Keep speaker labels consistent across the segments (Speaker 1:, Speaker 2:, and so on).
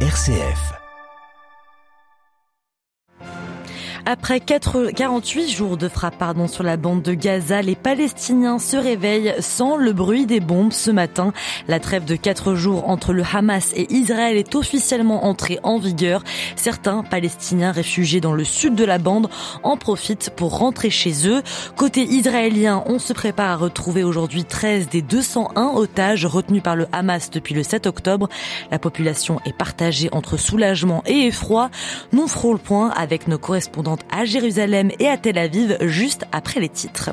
Speaker 1: RCF.
Speaker 2: Après 4, 48 jours de frappe pardon, sur la bande de Gaza, les Palestiniens se réveillent sans le bruit des bombes ce matin. La trêve de 4 jours entre le Hamas et Israël est officiellement entrée en vigueur. Certains Palestiniens réfugiés dans le sud de la bande en profitent pour rentrer chez eux. Côté israélien, on se prépare à retrouver aujourd'hui 13 des 201 otages retenus par le Hamas depuis le 7 octobre. La population est partagée entre soulagement et effroi. Nous ferons le point avec nos correspondants à Jérusalem et à Tel Aviv juste après les titres.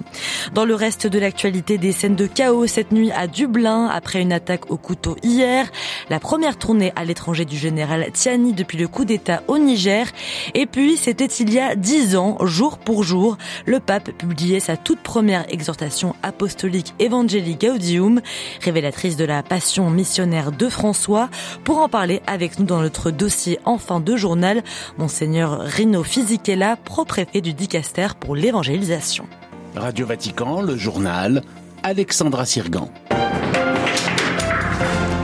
Speaker 2: Dans le reste de l'actualité, des scènes de chaos cette nuit à Dublin après une attaque au couteau hier, la première tournée à l'étranger du général Tiani depuis le coup d'État au Niger, et puis c'était il y a dix ans, jour pour jour, le pape publiait sa toute première exhortation apostolique Evangelii Gaudium, révélatrice de la passion missionnaire de François. Pour en parler avec nous dans notre dossier en fin de journal, Monseigneur Rino Fisichella, pro-préfet du Dicaster pour l'évangélisation.
Speaker 1: Radio Vatican, le journal, Alexandra Sirgan.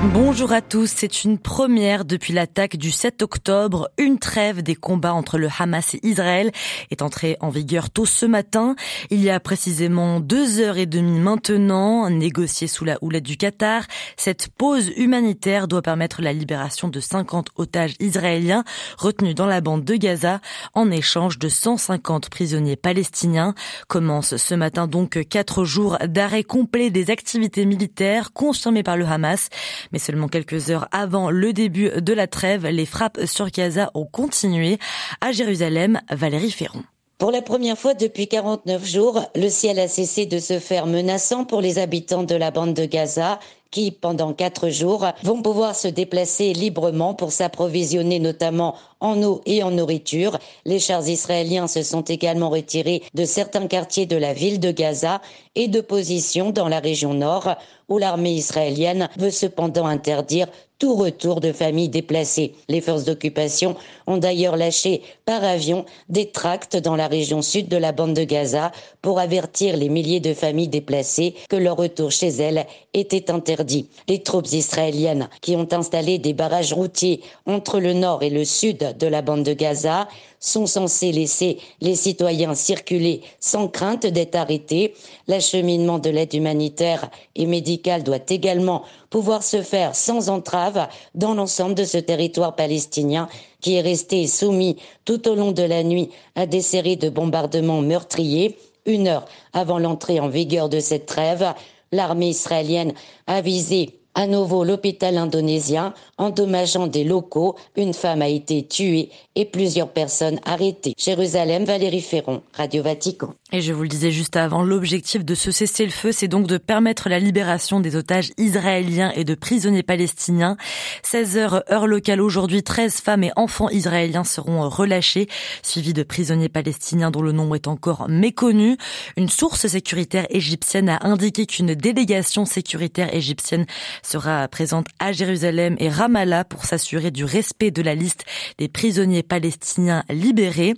Speaker 2: Bonjour à tous, c'est une première depuis l'attaque du 7 octobre. Une trêve des combats entre le Hamas et Israël est entrée en vigueur tôt ce matin. Il y a précisément deux heures et demie maintenant, négociée sous la houlette du Qatar. Cette pause humanitaire doit permettre la libération de 50 otages israéliens retenus dans la bande de Gaza en échange de 150 prisonniers palestiniens. Commence ce matin donc quatre jours d'arrêt complet des activités militaires confirmées par le Hamas. Mais seulement quelques heures avant le début de la trêve, les frappes sur Gaza ont continué. À Jérusalem, Valérie Ferron.
Speaker 3: Pour la première fois depuis 49 jours, le ciel a cessé de se faire menaçant pour les habitants de la bande de Gaza qui, pendant quatre jours, vont pouvoir se déplacer librement pour s'approvisionner notamment en eau et en nourriture. Les chars israéliens se sont également retirés de certains quartiers de la ville de Gaza et de positions dans la région nord, où l'armée israélienne veut cependant interdire tout retour de familles déplacées. Les forces d'occupation ont d'ailleurs lâché par avion des tracts dans la région sud de la bande de Gaza pour avertir les milliers de familles déplacées que leur retour chez elles était interdit. Les troupes israéliennes qui ont installé des barrages routiers entre le nord et le sud de la bande de Gaza sont censés laisser les citoyens circuler sans crainte d'être arrêtés. L'acheminement de l'aide humanitaire et médicale doit également pouvoir se faire sans entrave dans l'ensemble de ce territoire palestinien qui est resté soumis tout au long de la nuit à des séries de bombardements meurtriers. Une heure avant l'entrée en vigueur de cette trêve, l'armée israélienne a visé à nouveau l'hôpital indonésien, endommageant des locaux. Une femme a été tuée et plusieurs personnes arrêtées. Jérusalem, Valérie Ferron, Radio Vatican.
Speaker 2: Et je vous le disais juste avant, l'objectif de ce cessez-le-feu, c'est donc de permettre la libération des otages israéliens et de prisonniers palestiniens. 16 heures, heure locale aujourd'hui, 13 femmes et enfants israéliens seront relâchés, suivis de prisonniers palestiniens dont le nombre est encore méconnu. Une source sécuritaire égyptienne a indiqué qu'une délégation sécuritaire égyptienne sera présente à Jérusalem et Ramallah pour s'assurer du respect de la liste des prisonniers palestiniens libérés.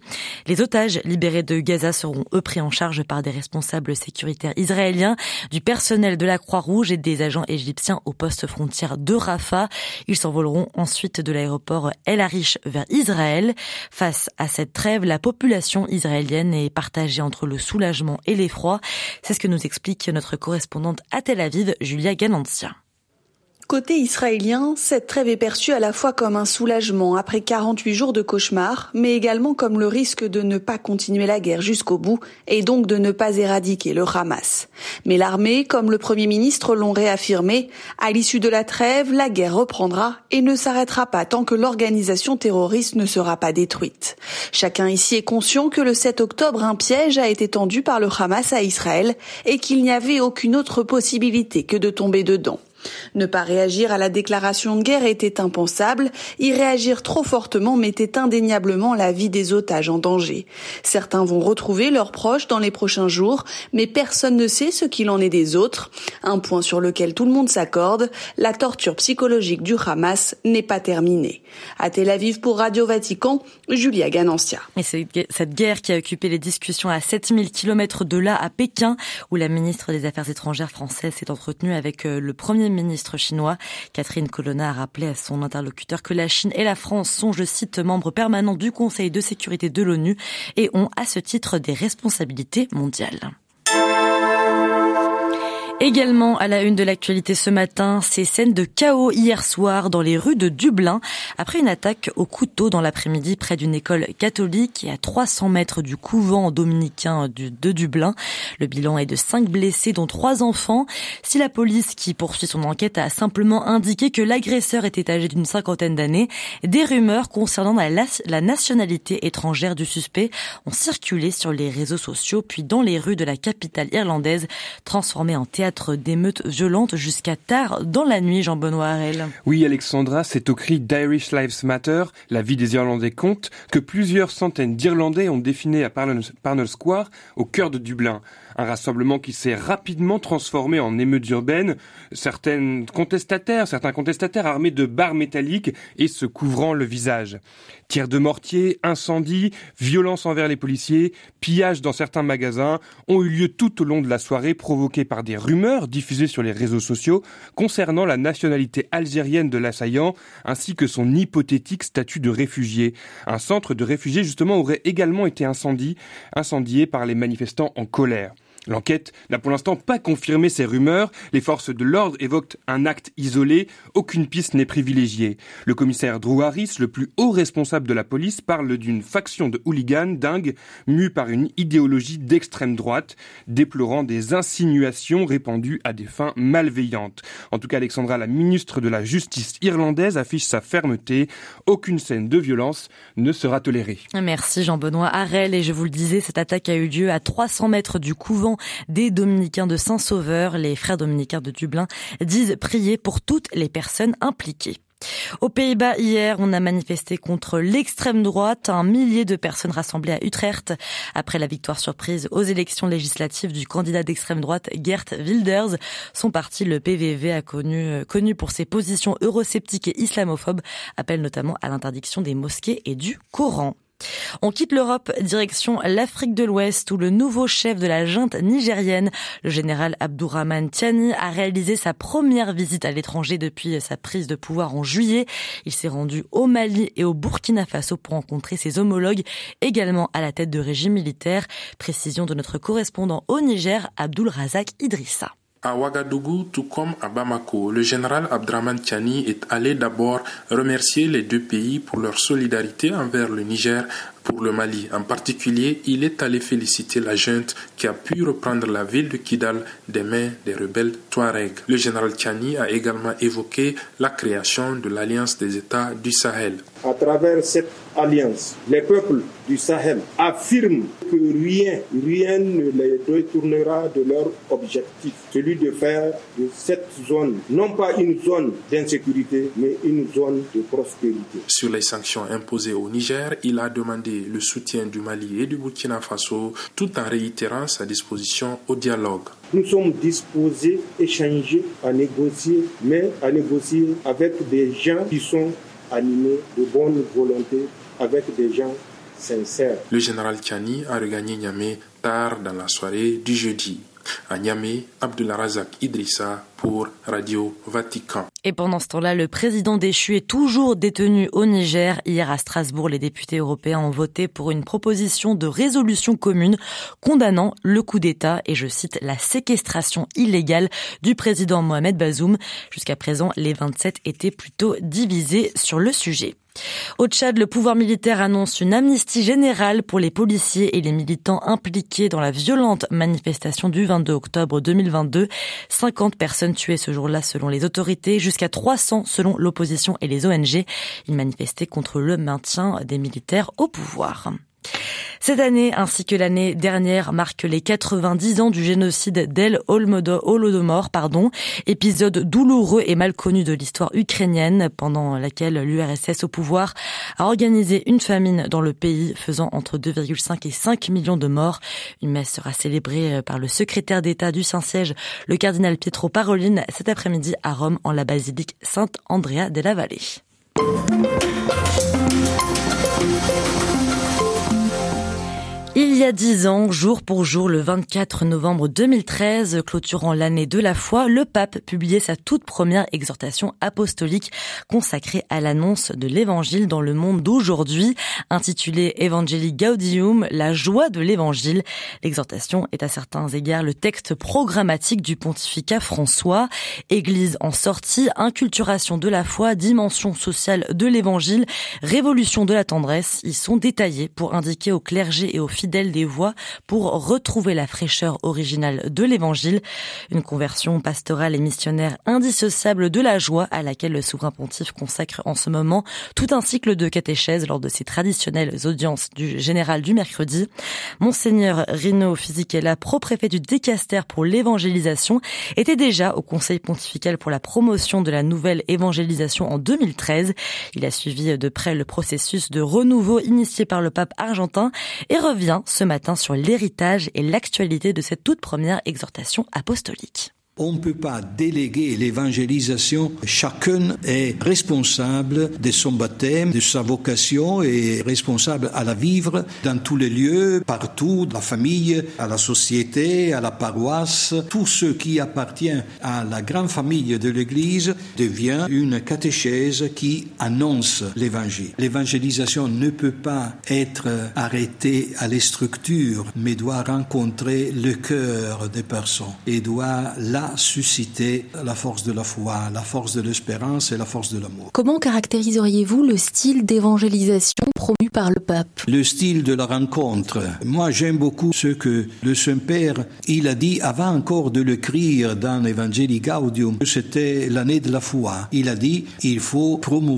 Speaker 2: Les otages libérés de Gaza seront eux pris en charge par des responsables sécuritaires israéliens, du personnel de la Croix-Rouge et des agents égyptiens au poste frontière de Rafah. Ils s'envoleront ensuite de l'aéroport El Arish vers Israël. Face à cette trêve, la population israélienne est partagée entre le soulagement et l'effroi. C'est ce que nous explique notre correspondante à Tel Aviv, Julia Ganantia.
Speaker 4: Côté israélien, cette trêve est perçue à la fois comme un soulagement après 48 jours de cauchemar, mais également comme le risque de ne pas continuer la guerre jusqu'au bout et donc de ne pas éradiquer le Hamas. Mais l'armée, comme le Premier ministre l'ont réaffirmé, à l'issue de la trêve, la guerre reprendra et ne s'arrêtera pas tant que l'organisation terroriste ne sera pas détruite. Chacun ici est conscient que le 7 octobre, un piège a été tendu par le Hamas à Israël et qu'il n'y avait aucune autre possibilité que de tomber dedans. Ne pas réagir à la déclaration de guerre était impensable, y réagir trop fortement mettait indéniablement la vie des otages en danger. Certains vont retrouver leurs proches dans les prochains jours, mais personne ne sait ce qu'il en est des autres. Un point sur lequel tout le monde s'accorde, la torture psychologique du Hamas n'est pas terminée. À Tel Aviv pour Radio Vatican, Julia Ganancia.
Speaker 2: Et cette guerre qui a occupé les discussions à 7000 km de là, à Pékin, où la ministre des Affaires étrangères française s'est entretenue avec euh, le premier ministre chinois. Catherine Colonna a rappelé à son interlocuteur que la Chine et la France sont, je cite, membres permanents du Conseil de sécurité de l'ONU et ont à ce titre des responsabilités mondiales. Également à la une de l'actualité ce matin, ces scènes de chaos hier soir dans les rues de Dublin après une attaque au couteau dans l'après-midi près d'une école catholique et à 300 mètres du couvent dominicain de Dublin. Le bilan est de 5 blessés dont 3 enfants. Si la police qui poursuit son enquête a simplement indiqué que l'agresseur était âgé d'une cinquantaine d'années, des rumeurs concernant la nationalité étrangère du suspect ont circulé sur les réseaux sociaux puis dans les rues de la capitale irlandaise transformée en théâtre d'émeutes violentes jusqu'à tard dans la nuit, Jean-Benoît Harel.
Speaker 5: Oui, Alexandra, c'est au cri d'Irish Lives Matter, la vie des Irlandais compte, que plusieurs centaines d'Irlandais ont défilé à Parnell Square, au cœur de Dublin. Un rassemblement qui s'est rapidement transformé en émeute urbaine, certaines contestataires, certains contestataires armés de barres métalliques et se couvrant le visage. Tirs de mortier, incendies, violences envers les policiers, pillages dans certains magasins ont eu lieu tout au long de la soirée provoqués par des rumeurs diffusées sur les réseaux sociaux concernant la nationalité algérienne de l'assaillant ainsi que son hypothétique statut de réfugié. Un centre de réfugiés justement aurait également été incendié, incendié par les manifestants en colère. L'enquête n'a pour l'instant pas confirmé ces rumeurs. Les forces de l'ordre évoquent un acte isolé. Aucune piste n'est privilégiée. Le commissaire Drew Harris, le plus haut responsable de la police, parle d'une faction de hooligans dingues mue par une idéologie d'extrême droite, déplorant des insinuations répandues à des fins malveillantes. En tout cas, Alexandra, la ministre de la Justice irlandaise, affiche sa fermeté. Aucune scène de violence ne sera tolérée.
Speaker 2: Merci Jean-Benoît Harel. Et je vous le disais, cette attaque a eu lieu à 300 mètres du couvent des dominicains de Saint-Sauveur. Les frères dominicains de Dublin disent prier pour toutes les personnes impliquées. Aux Pays-Bas, hier, on a manifesté contre l'extrême droite. Un millier de personnes rassemblées à Utrecht après la victoire surprise aux élections législatives du candidat d'extrême droite Gert Wilders. Son parti, le PVV, a connu, euh, connu pour ses positions eurosceptiques et islamophobes, appelle notamment à l'interdiction des mosquées et du Coran. On quitte l'Europe, direction l'Afrique de l'Ouest, où le nouveau chef de la junte nigérienne, le général Abdourahman Tiani, a réalisé sa première visite à l'étranger depuis sa prise de pouvoir en juillet. Il s'est rendu au Mali et au Burkina Faso pour rencontrer ses homologues, également à la tête de régime militaire. Précision de notre correspondant au Niger, Abdul Razak Idrissa.
Speaker 6: À Ouagadougou, tout comme à Bamako, le général Abdraman Tiani est allé d'abord remercier les deux pays pour leur solidarité envers le Niger pour le Mali. En particulier, il est allé féliciter la junte qui a pu reprendre la ville de Kidal des mains des rebelles Touareg. Le général Tiani a également évoqué la création de l'Alliance des États du Sahel.
Speaker 7: À travers cette alliance, les peuples du Sahel affirment que rien, rien ne les détournera de leur objectif, celui de faire de cette zone non pas une zone d'insécurité, mais une zone de prospérité.
Speaker 6: Sur les sanctions imposées au Niger, il a demandé le soutien du Mali et du Burkina Faso tout en réitérant sa disposition au dialogue.
Speaker 7: Nous sommes disposés à échanger, à négocier, mais à négocier avec des gens qui sont animés de bonne volonté, avec des gens sincères.
Speaker 6: Le général Kiani a regagné Niamey tard dans la soirée du jeudi. À Niamey, Razak Idrissa pour Radio Vatican.
Speaker 2: Et pendant ce temps-là, le président déchu est toujours détenu au Niger. Hier à Strasbourg, les députés européens ont voté pour une proposition de résolution commune condamnant le coup d'État et, je cite, la séquestration illégale du président Mohamed Bazoum. Jusqu'à présent, les 27 étaient plutôt divisés sur le sujet. Au Tchad, le pouvoir militaire annonce une amnistie générale pour les policiers et les militants impliqués dans la violente manifestation du 22 octobre 2022. 50 personnes tuées ce jour-là selon les autorités, jusqu'à 300 selon l'opposition et les ONG. Ils manifestaient contre le maintien des militaires au pouvoir. Cette année, ainsi que l'année dernière, marque les 90 ans du génocide d'El Holodomor, épisode douloureux et mal connu de l'histoire ukrainienne, pendant laquelle l'URSS au pouvoir a organisé une famine dans le pays, faisant entre 2,5 et 5 millions de morts. Une messe sera célébrée par le secrétaire d'État du Saint-Siège, le cardinal Pietro Parolin, cet après-midi à Rome, en la basilique Saint-Andrea della Valle. Il y a dix ans, jour pour jour, le 24 novembre 2013, clôturant l'année de la foi, le pape publiait sa toute première exhortation apostolique consacrée à l'annonce de l'évangile dans le monde d'aujourd'hui, intitulée Evangelii Gaudium, la joie de l'évangile. L'exhortation est à certains égards le texte programmatique du pontificat François. Église en sortie, inculturation de la foi, dimension sociale de l'évangile, révolution de la tendresse, y sont détaillés pour indiquer au clergé et aux fidèles des voix pour retrouver la fraîcheur originale de l'évangile. Une conversion pastorale et missionnaire indissociable de la joie à laquelle le souverain pontife consacre en ce moment tout un cycle de catéchèse lors de ses traditionnelles audiences du général du mercredi. Monseigneur Rino Fisichella, pro-préfet du Décaster pour l'évangélisation, était déjà au conseil pontifical pour la promotion de la nouvelle évangélisation en 2013. Il a suivi de près le processus de renouveau initié par le pape argentin et revient ce matin sur l'héritage et l'actualité de cette toute première exhortation apostolique.
Speaker 8: On ne peut pas déléguer l'évangélisation. Chacun est responsable de son baptême, de sa vocation et responsable à la vivre dans tous les lieux, partout, la famille, à la société, à la paroisse. Tout ce qui appartient à la grande famille de l'Église devient une catéchèse qui annonce l'évangile. L'évangélisation ne peut pas être arrêtée à les structures, mais doit rencontrer le cœur des personnes et doit là susciter la force de la foi, la force de l'espérance et la force de l'amour.
Speaker 9: Comment caractériseriez-vous le style d'évangélisation promu par le pape?
Speaker 8: Le style de la rencontre. Moi, j'aime beaucoup ce que le Saint-Père, il a dit avant encore de l'écrire dans l'Evangelii Gaudium, c'était l'année de la foi. Il a dit, il faut promouvoir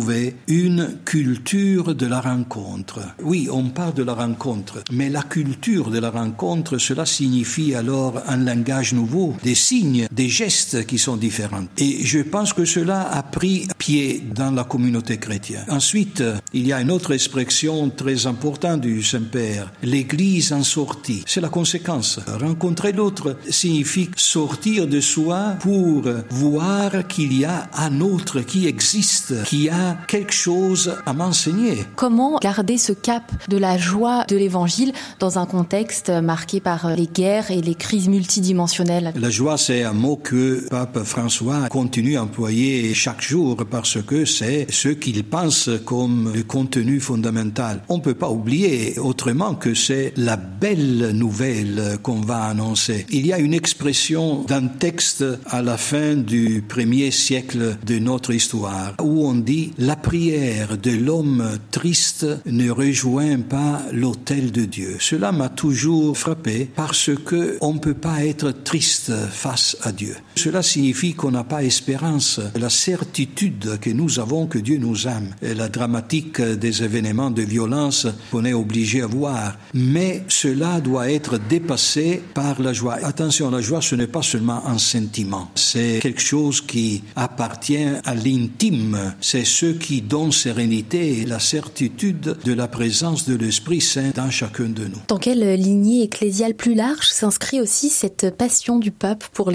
Speaker 8: une culture de la rencontre. Oui, on parle de la rencontre, mais la culture de la rencontre, cela signifie alors un langage nouveau, des signes, des gestes qui sont différents. Et je pense que cela a pris pied dans la communauté chrétienne. Ensuite, il y a une autre expression très importante du Saint-Père, l'Église en sortie. C'est la conséquence. Rencontrer l'autre signifie sortir de soi pour voir qu'il y a un autre qui existe, qui a quelque chose à m'enseigner.
Speaker 9: Comment garder ce cap de la joie de l'Évangile dans un contexte marqué par les guerres et les crises multidimensionnelles?
Speaker 8: La joie, c'est un mot que Pape François continue à employer chaque jour parce que c'est ce qu'il pense comme le contenu fondamental. On ne peut pas oublier autrement que c'est la belle nouvelle qu'on va annoncer. Il y a une expression d'un texte à la fin du premier siècle de notre histoire où on dit la prière de l'homme triste ne rejoint pas l'autel de Dieu. Cela m'a toujours frappé parce que on ne peut pas être triste face à Dieu. Cela signifie qu'on n'a pas espérance, la certitude que nous avons que Dieu nous aime, la dramatique des événements de violence qu'on est obligé à voir. Mais cela doit être dépassé par la joie. Attention, la joie, ce n'est pas seulement un sentiment, c'est quelque chose qui appartient à l'intime. C'est ce qui donne sérénité et la certitude de la présence de l'Esprit Saint dans chacun de nous.
Speaker 9: Dans quelle lignée ecclésiale plus large s'inscrit aussi cette passion du pape pour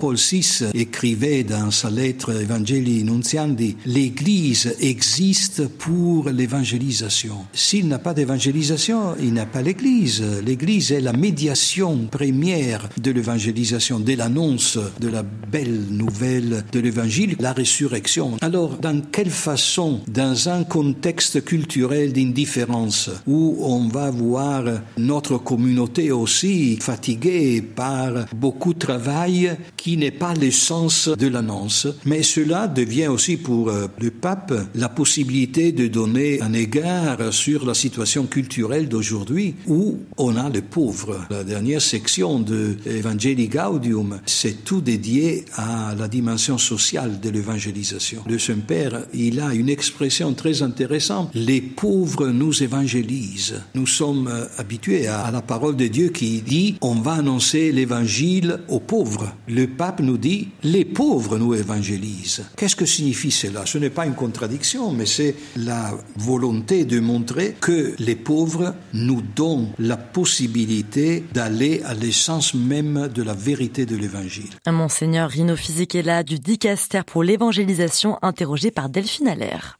Speaker 8: Paul VI écrivait dans sa lettre Evangelii Nuntiandi, l'Église existe pour l'évangélisation. S'il n'a pas d'évangélisation, il n'a pas l'Église. L'Église est la médiation première de l'évangélisation, de l'annonce de la belle nouvelle de l'Évangile, la résurrection. Alors, dans quelle façon, dans un contexte culturel d'indifférence, où on va voir notre communauté aussi fatiguée par beaucoup de travail qui n'est pas l'essence de l'annonce, mais cela devient aussi pour le pape la possibilité de donner un égard sur la situation culturelle d'aujourd'hui où on a les pauvres. La dernière section de Evangelii Gaudium, c'est tout dédié à la dimension sociale de l'évangélisation. Le Saint-Père, il a une expression très intéressante. Les pauvres nous évangélisent. Nous sommes habitués à la parole de Dieu qui dit on va annoncer l'évangile aux Le pape nous dit les pauvres nous évangélisent. Qu'est-ce que signifie cela? Ce n'est pas une contradiction, mais c'est la volonté de montrer que les pauvres nous donnent la possibilité d'aller à l'essence même de la vérité de l'évangile.
Speaker 2: Monseigneur Rino Fisichella du Dicaster pour l'évangélisation interrogé par Delphine Allaire.